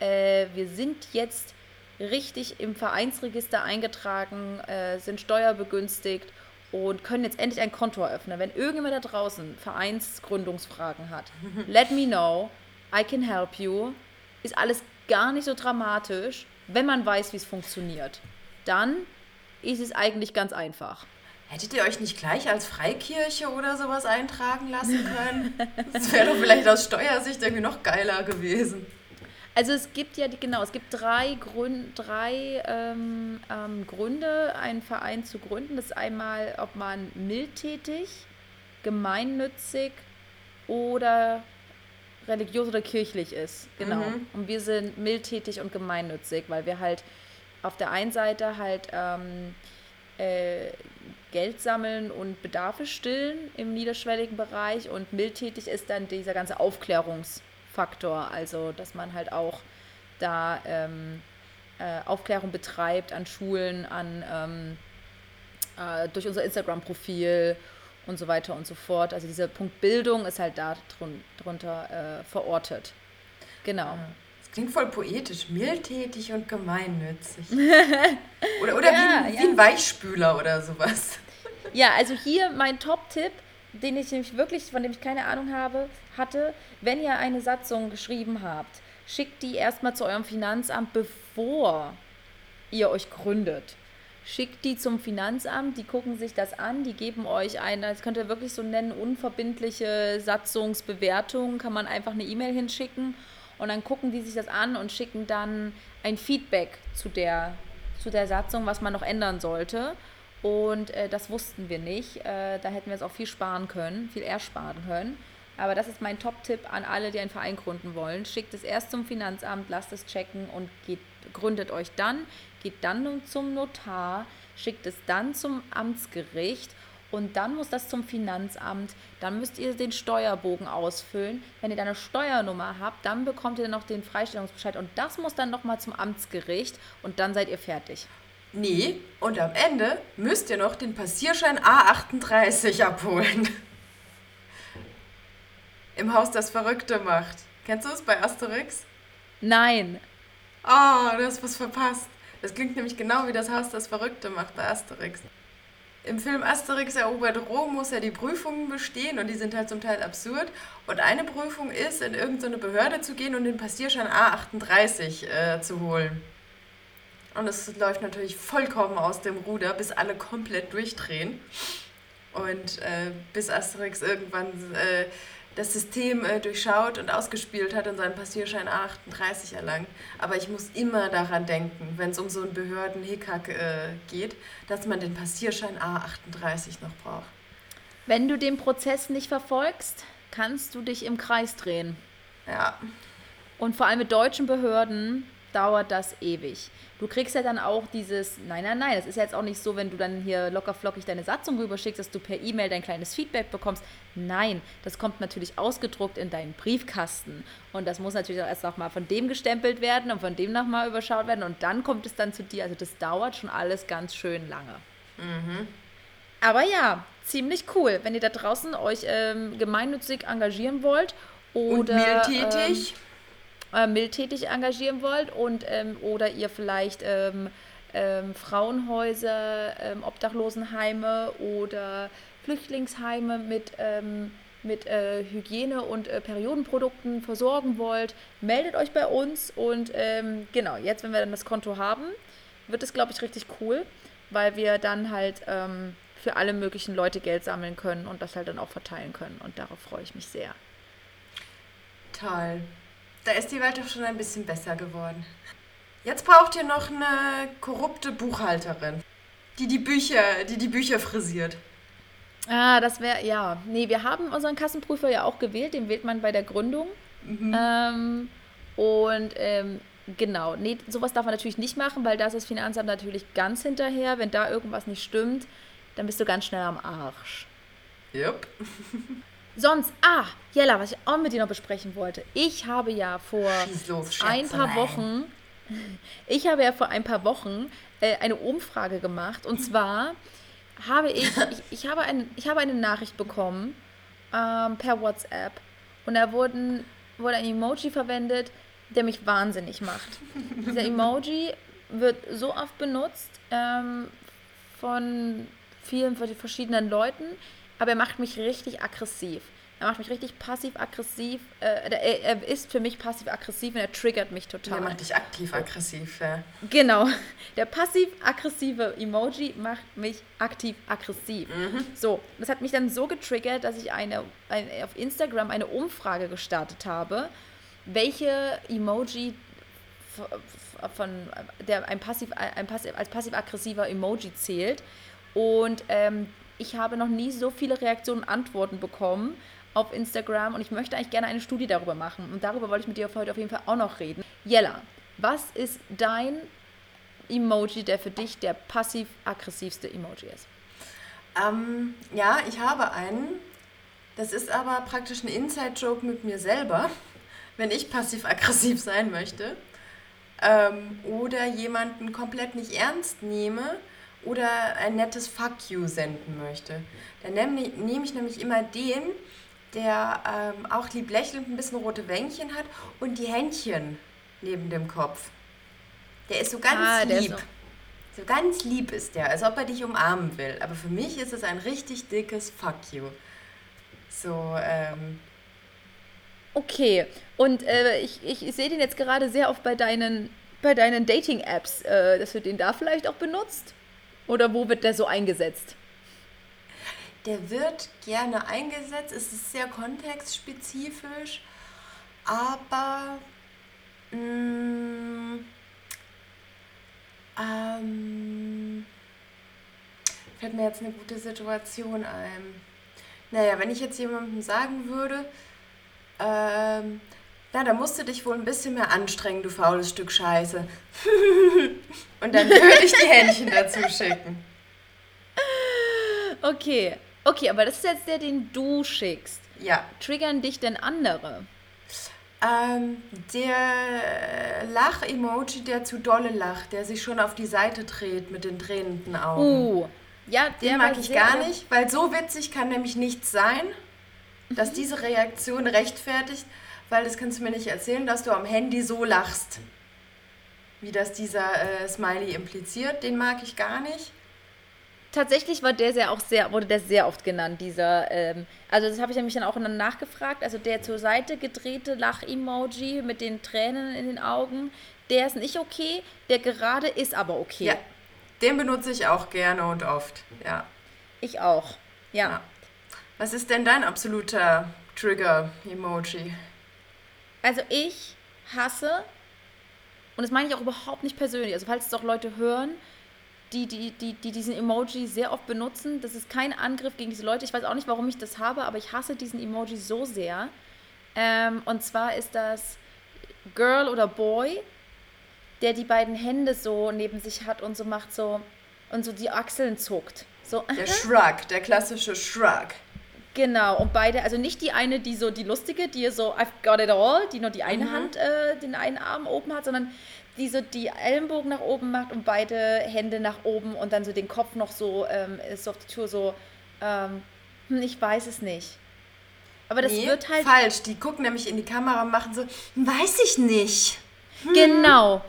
Äh, wir sind jetzt richtig im Vereinsregister eingetragen, äh, sind steuerbegünstigt und können jetzt endlich ein Konto eröffnen. Wenn irgendjemand da draußen Vereinsgründungsfragen hat, [LAUGHS] let me know. I can help you, ist alles gar nicht so dramatisch, wenn man weiß, wie es funktioniert. Dann ist es eigentlich ganz einfach. Hättet ihr euch nicht gleich als Freikirche oder sowas eintragen lassen können? Das wäre doch vielleicht aus Steuersicht irgendwie noch geiler gewesen. Also es gibt ja, genau, es gibt drei, Grün, drei ähm, ähm, Gründe, einen Verein zu gründen. Das ist einmal, ob man mildtätig, gemeinnützig oder religiös oder kirchlich ist. Genau. Mhm. Und wir sind mildtätig und gemeinnützig, weil wir halt auf der einen Seite halt ähm, äh, Geld sammeln und Bedarfe stillen im niederschwelligen Bereich und mildtätig ist dann dieser ganze Aufklärungsfaktor, also dass man halt auch da ähm, äh, Aufklärung betreibt an Schulen, an ähm, äh, durch unser Instagram-Profil und so weiter und so fort. Also dieser Punkt Bildung ist halt da drun drunter äh, verortet. Genau. Das klingt voll poetisch, mildtätig und gemeinnützig. [LAUGHS] oder oder ja, wie, wie ja. ein Weichspüler oder sowas. Ja, also hier mein Top-Tipp, den ich nämlich wirklich, von dem ich keine Ahnung habe, hatte, wenn ihr eine Satzung geschrieben habt, schickt die erstmal zu eurem Finanzamt, bevor ihr euch gründet. Schickt die zum Finanzamt, die gucken sich das an, die geben euch eine, das könnt ihr wirklich so nennen, unverbindliche Satzungsbewertung, kann man einfach eine E-Mail hinschicken und dann gucken die sich das an und schicken dann ein Feedback zu der, zu der Satzung, was man noch ändern sollte. Und äh, das wussten wir nicht. Äh, da hätten wir es auch viel sparen können, viel eher sparen können. Aber das ist mein Top-Tipp an alle, die einen Verein gründen wollen. Schickt es erst zum Finanzamt, lasst es checken und geht, gründet euch dann, geht dann zum Notar, schickt es dann zum Amtsgericht und dann muss das zum Finanzamt. Dann müsst ihr den Steuerbogen ausfüllen. Wenn ihr dann eine Steuernummer habt, dann bekommt ihr noch den Freistellungsbescheid und das muss dann nochmal zum Amtsgericht und dann seid ihr fertig. Nee, und am Ende müsst ihr noch den Passierschein A38 abholen. [LAUGHS] Im Haus, das Verrückte macht. Kennst du es bei Asterix? Nein. Oh, du hast was verpasst. Das klingt nämlich genau wie das Haus, das Verrückte macht bei Asterix. Im Film Asterix erobert Rom muss er die Prüfungen bestehen und die sind halt zum Teil absurd. Und eine Prüfung ist, in irgendeine Behörde zu gehen und den Passierschein A38 äh, zu holen. Und es läuft natürlich vollkommen aus dem Ruder, bis alle komplett durchdrehen. Und äh, bis Asterix irgendwann äh, das System äh, durchschaut und ausgespielt hat und seinen Passierschein A38 erlangt. Aber ich muss immer daran denken, wenn es um so einen Behörden-Hickhack äh, geht, dass man den Passierschein A38 noch braucht. Wenn du den Prozess nicht verfolgst, kannst du dich im Kreis drehen. Ja. Und vor allem mit deutschen Behörden dauert das ewig. Du kriegst ja dann auch dieses, nein, nein, nein, das ist ja jetzt auch nicht so, wenn du dann hier locker flockig deine Satzung rüberschickst, dass du per E-Mail dein kleines Feedback bekommst. Nein, das kommt natürlich ausgedruckt in deinen Briefkasten. Und das muss natürlich auch erst nochmal von dem gestempelt werden und von dem nochmal überschaut werden und dann kommt es dann zu dir. Also das dauert schon alles ganz schön lange. Mhm. Aber ja, ziemlich cool, wenn ihr da draußen euch ähm, gemeinnützig engagieren wollt oder. Und mildtätig. Ähm, äh, mildtätig engagieren wollt und ähm, oder ihr vielleicht ähm, ähm, Frauenhäuser, ähm, Obdachlosenheime oder Flüchtlingsheime mit, ähm, mit äh, Hygiene- und äh, Periodenprodukten versorgen wollt, meldet euch bei uns und ähm, genau, jetzt, wenn wir dann das Konto haben, wird es, glaube ich, richtig cool, weil wir dann halt für alle möglichen Leute Geld sammeln können und das halt dann auch verteilen können und darauf freue ich mich sehr. Toll. Da ist die Welt doch schon ein bisschen besser geworden. Jetzt braucht ihr noch eine korrupte Buchhalterin, die die Bücher, die die Bücher frisiert. Ah, das wäre, ja. Nee, wir haben unseren Kassenprüfer ja auch gewählt, den wählt man bei der Gründung. Mhm. Ähm, und ähm, genau, nee, sowas darf man natürlich nicht machen, weil da ist das Finanzamt natürlich ganz hinterher. Wenn da irgendwas nicht stimmt, dann bist du ganz schnell am Arsch. Yep. [LAUGHS] Sonst, ah, Jella, was ich auch mit dir noch besprechen wollte. Ich habe ja vor los, ein paar Wochen, [LAUGHS] ich habe ja vor ein paar Wochen äh, eine Umfrage gemacht. Und zwar habe ich, ich, ich, habe, ein, ich habe eine Nachricht bekommen ähm, per WhatsApp. Und da wurden, wurde ein Emoji verwendet, der mich wahnsinnig macht. Dieser Emoji wird so oft benutzt ähm, von vielen verschiedenen Leuten aber er macht mich richtig aggressiv. Er macht mich richtig passiv-aggressiv. Äh, er, er, ist für mich passiv-aggressiv und er triggert mich total. Er macht dich aktiv-aggressiv, ja. Genau. Der passiv-aggressive Emoji macht mich aktiv-aggressiv. Mhm. So, das hat mich dann so getriggert, dass ich eine, eine, auf Instagram eine Umfrage gestartet habe, welche Emoji von der ein passiv, ein passiv, als passiv-aggressiver Emoji zählt. Und ähm, ich habe noch nie so viele Reaktionen und Antworten bekommen auf Instagram und ich möchte eigentlich gerne eine Studie darüber machen. Und darüber wollte ich mit dir heute auf jeden Fall auch noch reden. Jella, was ist dein Emoji, der für dich der passiv-aggressivste Emoji ist? Ähm, ja, ich habe einen. Das ist aber praktisch ein Inside-Joke mit mir selber, wenn ich passiv-aggressiv sein möchte. Ähm, oder jemanden komplett nicht ernst nehme oder ein nettes Fuck you senden möchte. Dann nehme ich nämlich immer den, der ähm, auch lieb lächelnd ein bisschen rote Wänkchen hat und die Händchen neben dem Kopf. Der ist so ganz ah, lieb. So. so ganz lieb ist der, als ob er dich umarmen will. Aber für mich ist es ein richtig dickes Fuck you. So, ähm, Okay, und äh, ich, ich, ich sehe den jetzt gerade sehr oft bei deinen, bei deinen Dating-Apps, äh, dass du den da vielleicht auch benutzt? Oder wo wird der so eingesetzt? Der wird gerne eingesetzt, es ist sehr kontextspezifisch, aber mh, mm, ähm, fällt mir jetzt eine gute Situation ein. Naja, wenn ich jetzt jemandem sagen würde, ähm, na, da musst du dich wohl ein bisschen mehr anstrengen, du faules Stück Scheiße. [LAUGHS] Und dann würde ich die Händchen dazu schicken. Okay, okay, aber das ist jetzt der, den du schickst. Ja. Triggern dich denn andere? Ähm, der Lach-Emoji, der zu dolle lacht, der sich schon auf die Seite dreht mit den tränenden Augen. Uh, ja, den mag ich gar nicht, weil so witzig kann nämlich nichts sein, dass diese Reaktion rechtfertigt, weil das kannst du mir nicht erzählen, dass du am Handy so lachst, wie das dieser äh, Smiley impliziert. Den mag ich gar nicht. Tatsächlich war der sehr auch sehr, wurde der sehr oft genannt, dieser, ähm, also das habe ich nämlich dann auch dann nachgefragt, also der zur Seite gedrehte Lach-Emoji mit den Tränen in den Augen, der ist nicht okay, der gerade ist aber okay. Ja, den benutze ich auch gerne und oft, ja. Ich auch, ja. ja. Was ist denn dein absoluter Trigger-Emoji? Also ich hasse, und das meine ich auch überhaupt nicht persönlich, also falls es auch Leute hören, die, die, die, die diesen Emoji sehr oft benutzen. Das ist kein Angriff gegen diese Leute. Ich weiß auch nicht, warum ich das habe, aber ich hasse diesen Emoji so sehr. Ähm, und zwar ist das Girl oder Boy, der die beiden Hände so neben sich hat und so macht so und so die Achseln zuckt. So. Der Shrug, der klassische Shrug. Genau, und beide, also nicht die eine, die so die lustige, die so I've got it all, die nur die eine mhm. Hand, äh, den einen Arm oben hat, sondern die so die Ellenbogen nach oben macht und beide Hände nach oben und dann so den Kopf noch so ähm, ist auf die Tour so, ähm, hm, ich weiß es nicht. Aber das nee, wird halt. Falsch, die gucken nämlich in die Kamera und machen so, weiß ich nicht. Hm. Genau.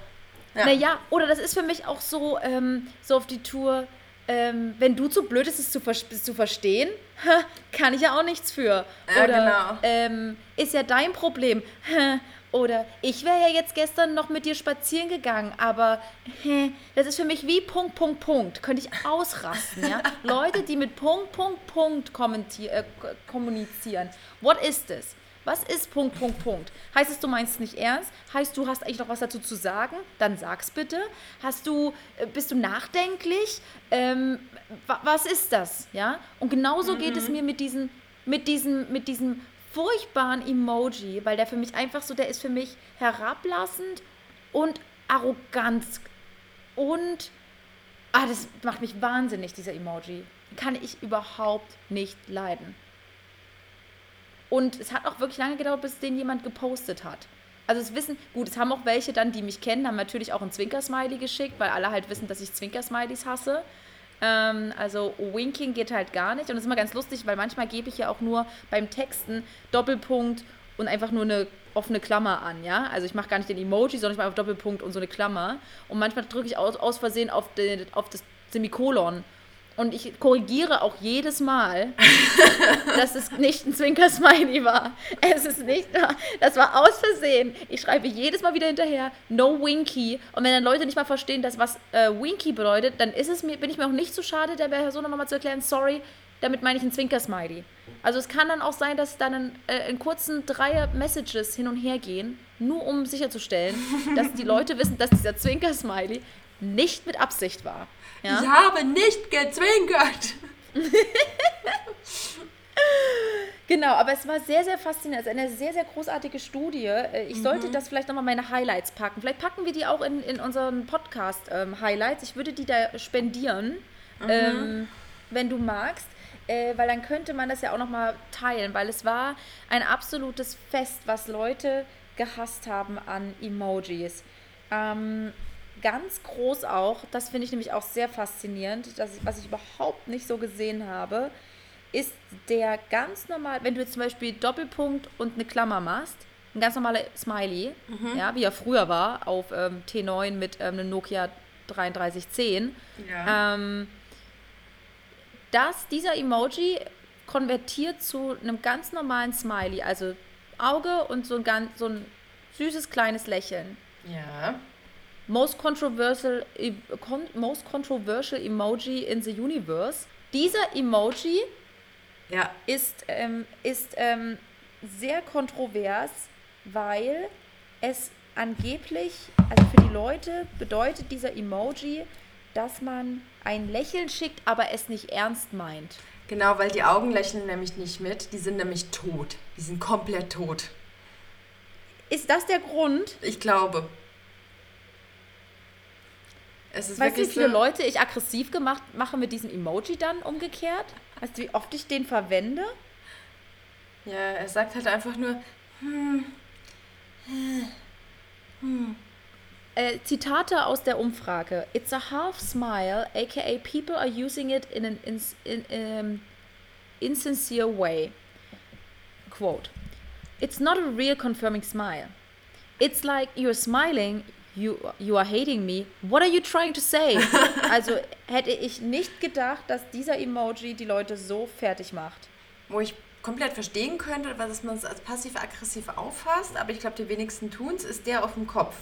Ja. Naja, oder das ist für mich auch so, ähm, so auf die Tour, ähm, wenn du zu blöd bist, es zu, ver zu verstehen, [LAUGHS] kann ich ja auch nichts für. Ja, oder genau. ähm, ist ja dein Problem. [LAUGHS] Oder ich wäre ja jetzt gestern noch mit dir spazieren gegangen, aber hä, das ist für mich wie Punkt, Punkt, Punkt. Könnte ich ausrasten, ja? [LAUGHS] Leute, die mit Punkt, Punkt, Punkt äh, kommunizieren. What is this? Was ist Punkt, Punkt, Punkt? Heißt es, du meinst es nicht ernst? Heißt, du hast eigentlich noch was dazu zu sagen? Dann sag's bitte. Hast du, äh, bist du nachdenklich? Ähm, was ist das? Ja? Und genauso mhm. geht es mhm. mir mit diesen, mit diesem, mit diesem furchtbaren Emoji, weil der für mich einfach so, der ist für mich herablassend und arrogant und ah, das macht mich wahnsinnig, dieser Emoji. Kann ich überhaupt nicht leiden. Und es hat auch wirklich lange gedauert, bis den jemand gepostet hat. Also es wissen, gut, es haben auch welche dann, die mich kennen, haben natürlich auch ein Zwinkersmiley geschickt, weil alle halt wissen, dass ich Zwinkersmileys hasse. Ähm, also Winking geht halt gar nicht. Und das ist immer ganz lustig, weil manchmal gebe ich ja auch nur beim Texten Doppelpunkt und einfach nur eine offene Klammer an, ja. Also ich mache gar nicht den Emoji, sondern ich mache auf Doppelpunkt und so eine Klammer. Und manchmal drücke ich aus, aus Versehen auf, den, auf das Semikolon. Und ich korrigiere auch jedes Mal, [LAUGHS] dass es nicht ein Zwinker-Smiley war. Es ist nicht, das war aus Versehen. Ich schreibe jedes Mal wieder hinterher, no Winky. Und wenn dann Leute nicht mal verstehen, dass was äh, Winky bedeutet, dann ist es mir, bin ich mir auch nicht so schade, der Person nochmal zu erklären, sorry, damit meine ich ein Zwinker-Smiley. Also es kann dann auch sein, dass dann in, äh, in kurzen drei Messages hin und her gehen, nur um sicherzustellen, dass die Leute wissen, dass dieser Zwinker-Smiley nicht mit Absicht war. Ja? Ich habe nicht gezwinkert. [LAUGHS] Genau, aber es war sehr, sehr faszinierend. Es ist eine sehr, sehr großartige Studie. Äh, ich mhm. sollte das vielleicht nochmal meine Highlights packen. Vielleicht packen wir die auch in, in unseren Podcast-Highlights. Ähm, ich würde die da spendieren, mhm. ähm, wenn du magst. Äh, weil dann könnte man das ja auch nochmal teilen, weil es war ein absolutes Fest, was Leute gehasst haben an Emojis. Ähm, ganz groß auch, das finde ich nämlich auch sehr faszinierend, das, was ich überhaupt nicht so gesehen habe, ist der ganz normal, wenn du jetzt zum Beispiel Doppelpunkt und eine Klammer machst, ein ganz normaler Smiley, mhm. ja, wie er früher war, auf ähm, T9 mit ähm, einem Nokia 3310, ja. ähm, dass dieser Emoji konvertiert zu einem ganz normalen Smiley. Also Auge und so ein, ganz, so ein süßes kleines Lächeln. Ja. Most controversial, e- most controversial Emoji in the universe. Dieser Emoji Ja. ist, ähm, ist ähm, sehr kontrovers, weil es angeblich, also für die Leute bedeutet dieser Emoji, dass man ein Lächeln schickt, aber es nicht ernst meint. Genau, weil die Augen lächeln nämlich nicht mit. Die sind nämlich tot. Die sind komplett tot. Ist das der Grund? Ich glaube. Es ist Weißt du, wie viele so, Leute ich aggressiv gemacht mache mit diesem Emoji dann umgekehrt? Weißt du, wie oft ich den verwende? Ja, er sagt halt einfach nur, Äh, Zitate aus der Umfrage. It's a half smile, aka people are using it in an ins, in, um, insincere way. Quote. It's not a real confirming smile. It's like you're smiling, you, you are hating me. What are you trying to say? [LAUGHS] also hätte ich nicht gedacht, dass dieser Emoji die Leute so fertig macht. wo ich komplett verstehen könnte, was man es als passiv-aggressiv auffasst, aber ich glaube, die wenigsten tun es, ist der auf dem Kopf.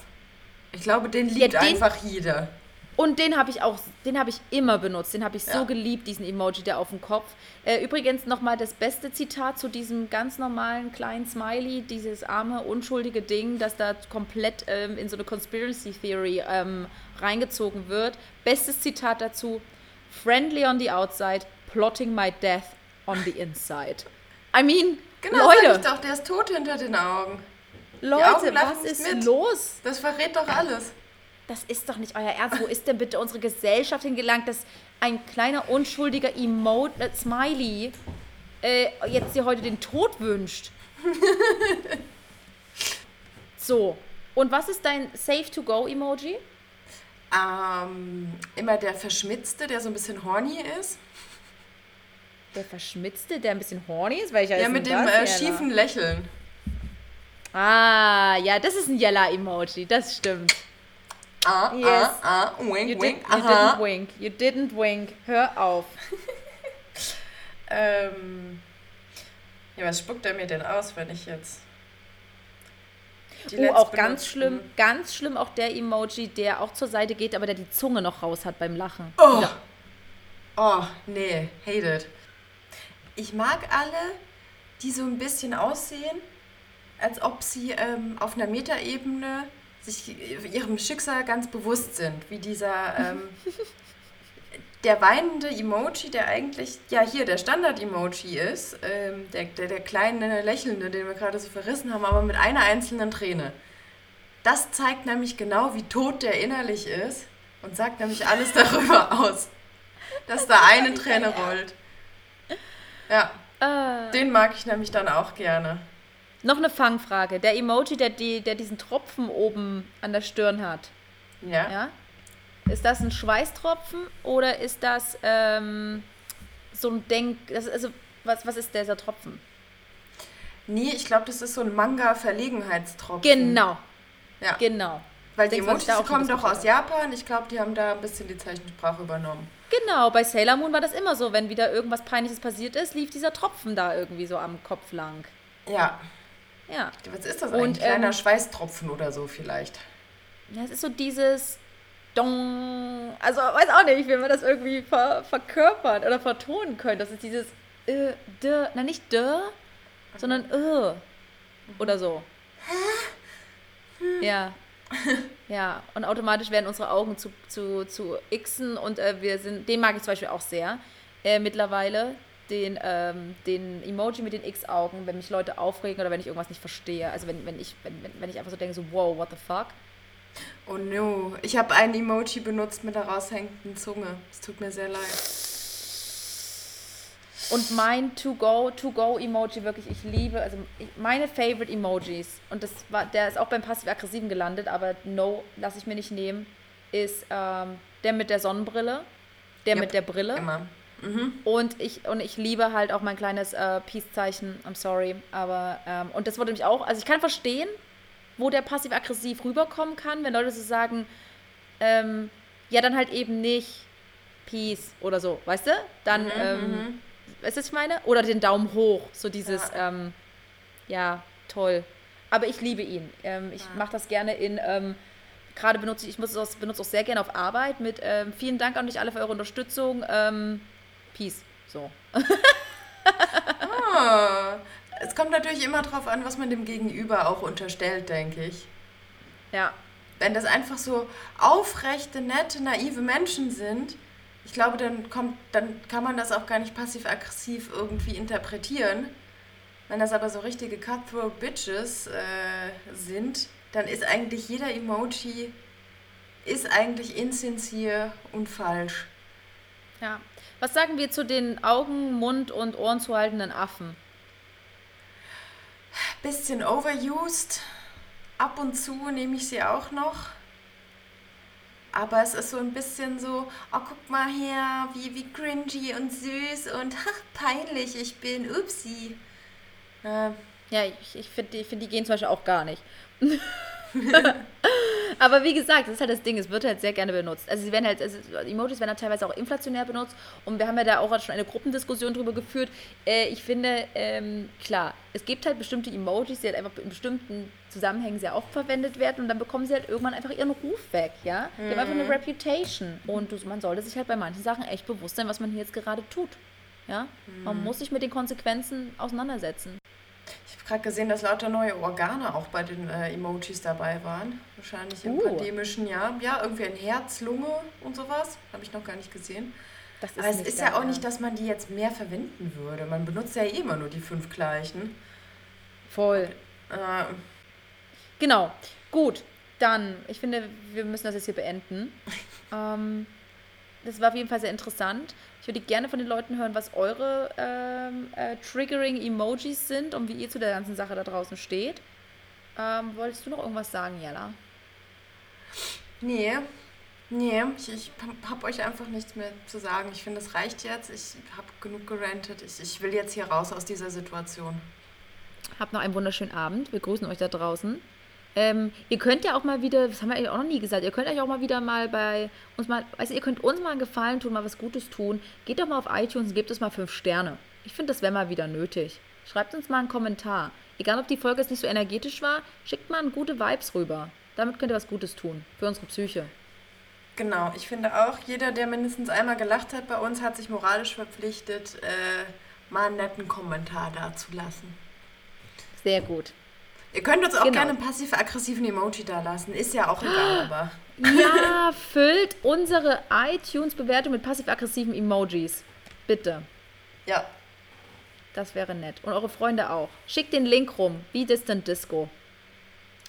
Ich glaube, den liebt den- einfach jeder. Und den habe ich auch, den habe ich immer benutzt. Den habe ich so Ja. geliebt, diesen Emoji, der auf dem Kopf. Äh, übrigens nochmal das beste Zitat zu diesem ganz normalen kleinen Smiley, dieses arme, unschuldige Ding, das da komplett ähm, in so eine Conspiracy Theory ähm, reingezogen wird. Bestes Zitat dazu: Friendly on the outside, plotting my death on the inside. I mean, Genau, sag Leute, ich doch, der ist tot hinter den Augen. Leute, was ist mit. los? Das verrät doch alles. Das ist doch nicht euer Ernst. Wo ist denn bitte unsere Gesellschaft hingelangt, dass ein kleiner unschuldiger Emote, äh, Smiley, äh, jetzt dir heute den Tod wünscht? [LAUGHS] so. Und was ist dein Safe-to-Go-Emoji? Ähm, immer der Verschmitzte, der so ein bisschen horny ist. Der Verschmitzte, der ein bisschen horny ist? Welcher Ja, mit dem äh, schiefen Lächeln. Ah, ja, das ist ein Yella-Emoji. Das stimmt. Ah, Yes. ah, ah, wink, You, wink, did, you aha. didn't wink. You didn't wink. Hör auf. [LAUGHS] Ähm, ja, was spuckt er mir denn aus, wenn ich jetzt... die Oh, auch ganz schlimm, ganz schlimm auch der Emoji, der auch zur Seite geht, aber der die Zunge noch raus hat beim Lachen. Oh. oh, nee, hate it. Ich mag alle, die so ein bisschen aussehen, als ob sie ähm, auf einer Metaebene sich ihrem Schicksal ganz bewusst sind. Wie dieser, ähm, [LAUGHS] der weinende Emoji, der eigentlich, ja hier der Standard-Emoji ist, ähm, der, der, der kleine Lächelnde, den wir gerade so verrissen haben, aber mit einer einzelnen Träne. Das zeigt nämlich genau, wie tot der innerlich ist und sagt nämlich alles darüber [LAUGHS] aus, dass da eine Träne rollt. Ja, Äh, den mag ich nämlich dann auch gerne. Noch eine Fangfrage. Der Emoji, der, die, der diesen Tropfen oben an der Stirn hat, Ja. ja? Ist das ein Schweißtropfen oder ist das ähm, so ein Denk... Das, ist also, was, was ist dieser Tropfen? Nee, ich glaube, das ist so ein Manga-Verlegenheitstropfen. Genau, Ja. genau. Weil die Denkst da Emojis schon kommen doch aus Japan. Ich glaube, die haben da ein bisschen die Zeichensprache übernommen. Genau, bei Sailor Moon war das immer so. Wenn wieder irgendwas Peinliches passiert ist, lief dieser Tropfen da irgendwie so am Kopf lang. Ja. Ja. Was ist das Und? Ein kleiner ähm, Schweißtropfen oder so vielleicht. Ja, es ist so dieses Dong. Also, weiß auch nicht, wie man das irgendwie ver verkörpern oder vertonen könnte. Das ist dieses äh, d, na nicht d, sondern äh. Oder so. Ja. [LAUGHS] Ja, und automatisch werden unsere Augen zu, zu, zu Xen und äh, wir sind, den mag ich zum Beispiel auch sehr äh, mittlerweile, den, ähm, den Emoji mit den X-Augen, wenn mich Leute aufregen oder wenn ich irgendwas nicht verstehe. Also wenn, wenn, ich, wenn, wenn, wenn ich einfach so denke, so wow, what the fuck. Oh no. Ich habe ein Emoji benutzt mit der raushängenden Zunge. Es tut mir sehr leid. Und mein To-Go, To-Go-Emoji wirklich, ich liebe, also meine Favorite Emojis, und das war, der ist auch beim Passiv-Aggressiven gelandet, aber no, lass ich mir nicht nehmen, ist ähm, der mit der Sonnenbrille, der Yep, mit der Brille. Immer. Und ich, und ich liebe halt auch mein kleines äh, Peace-Zeichen, I'm sorry, aber, ähm, und das wurde mich auch, also ich kann verstehen, wo der passiv-aggressiv rüberkommen kann, wenn Leute so sagen, ähm, ja, dann halt eben nicht Peace oder so, weißt du? Dann, ähm, weißt du, was ich meine? Oder den Daumen hoch, so dieses, ja, ähm, ja toll. Aber ich liebe ihn. Ähm, ich ja. mache das gerne in, ähm, gerade benutze ich, ich muss es benutze auch sehr gerne auf Arbeit mit ähm, vielen Dank an euch alle für eure Unterstützung. Peace. So. ah, es kommt natürlich immer darauf an, was man dem Gegenüber auch unterstellt, denke ich. Ja. Wenn das einfach so aufrechte, nette, naive Menschen sind, ich glaube, dann kommt, dann kann man das auch gar nicht passiv-aggressiv irgendwie interpretieren. Wenn das aber so richtige Cutthroat Bitches äh, sind, dann ist eigentlich jeder Emoji ist eigentlich insincere und falsch. Ja. Was sagen wir zu den Augen, Mund und Ohren zu haltenden Affen? Bisschen overused. Ab und zu nehme ich sie auch noch. Aber es ist so ein bisschen so, oh, guck mal her, wie, wie cringy und süß und ach, peinlich ich bin, upsi. Äh, ja, ich, ich finde, ich find, die gehen zum Beispiel auch gar nicht. [LAUGHS] [LAUGHS] Aber wie gesagt, das ist halt das Ding, es wird halt sehr gerne benutzt. Also sie werden halt, also Emojis werden halt teilweise auch inflationär benutzt und wir haben ja da auch schon eine Gruppendiskussion drüber geführt. Äh, ich finde, ähm, klar, es gibt halt bestimmte Emojis, die halt einfach in bestimmten Zusammenhängen sehr oft verwendet werden und dann bekommen sie halt irgendwann einfach ihren Ruf weg, ja? Die mhm. haben einfach eine mhm. Reputation und man sollte sich halt bei manchen Sachen echt bewusst sein, was man hier jetzt gerade tut. Ja? Mhm. Man muss sich mit den Konsequenzen auseinandersetzen. Ich habe gerade gesehen, dass lauter neue Organe auch bei den äh, Emojis dabei waren. Wahrscheinlich im uh. pandemischen Jahr. Ja, irgendwie ein Herz, Lunge und sowas. Habe ich noch gar nicht gesehen. Aber es ist ja auch nicht, dass man die jetzt mehr verwenden würde. Man benutzt ja eh immer nur die fünf gleichen. Voll. Äh, genau. Gut. Dann, ich finde, wir müssen das jetzt hier beenden. [LAUGHS] ähm, das war auf jeden Fall sehr interessant. Ich würde gerne von den Leuten hören, was eure ähm, äh, Triggering-Emojis sind und wie ihr zu der ganzen Sache da draußen steht. Ähm, wolltest du noch irgendwas sagen, Jella? Nee. Nee, ich, ich habe euch einfach nichts mehr zu sagen. Ich finde, es reicht jetzt. Ich habe genug gerantet. Ich, ich will jetzt hier raus aus dieser Situation. Habt noch einen wunderschönen Abend. Wir grüßen euch da draußen. Ähm, ihr könnt ja auch mal wieder, das haben wir eigentlich auch noch nie gesagt, ihr könnt euch auch mal wieder mal bei uns mal, also ihr könnt uns mal einen Gefallen tun, mal was Gutes tun. Geht doch mal auf iTunes und gebt uns mal fünf Sterne. Ich finde, das wäre mal wieder nötig. Schreibt uns mal einen Kommentar. Egal, ob die Folge jetzt nicht so energetisch war, schickt mal gute Vibes rüber. Damit könnt ihr was Gutes tun. Für unsere Psyche. Genau, ich finde auch, jeder, der mindestens einmal gelacht hat bei uns, hat sich moralisch verpflichtet, äh, mal einen netten Kommentar dazulassen. Sehr gut. Ihr könnt uns auch genau. gerne einen passiv-aggressiven Emoji da lassen. Ist ja auch egal, aber. Ja, [LAUGHS] füllt unsere iTunes-Bewertung mit passiv-aggressiven Emojis. Bitte. Ja. Das wäre nett. Und eure Freunde auch. Schickt den Link rum, wie Distant Disco.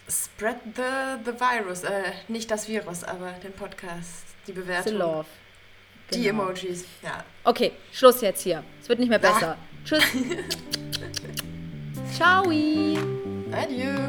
Spread the, the virus. Äh, nicht das Virus, aber den Podcast, die Bewertung. The love. Genau. Die Emojis, ja. Okay, Schluss jetzt hier. Es wird nicht mehr besser. Ach. Tschüss. [LAUGHS] Ciao. Adieu.